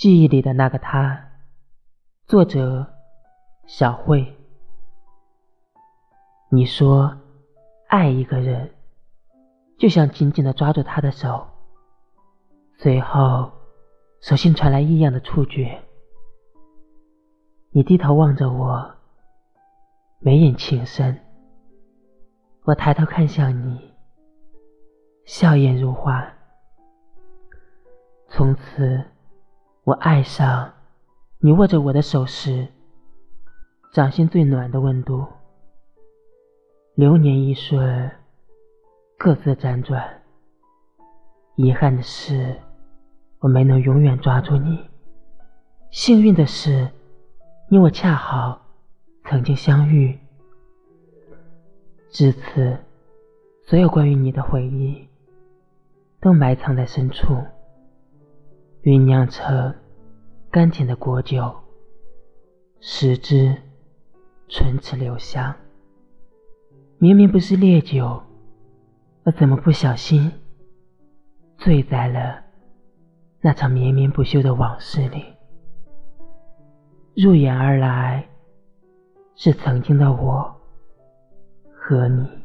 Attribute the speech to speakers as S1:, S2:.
S1: 记忆里的那个他，作者小慧。你说，爱一个人，就想紧紧的抓住他的手，随后手心传来异样的触觉。你低头望着我，眉眼情深。我抬头看向你，笑靥如花。从此，我爱上你握着我的手时，掌心最暖的温度。流年一瞬，各自辗转。遗憾的是，我没能永远抓住你。幸运的是，你我恰好曾经相遇。至此，所有关于你的回忆，都埋藏在深处，酝酿成甘甜的果酒，食之唇齿留香。明明不是烈酒，我怎么不小心醉在了那场绵绵不休的往事里？入眼而来，是曾经的我和你。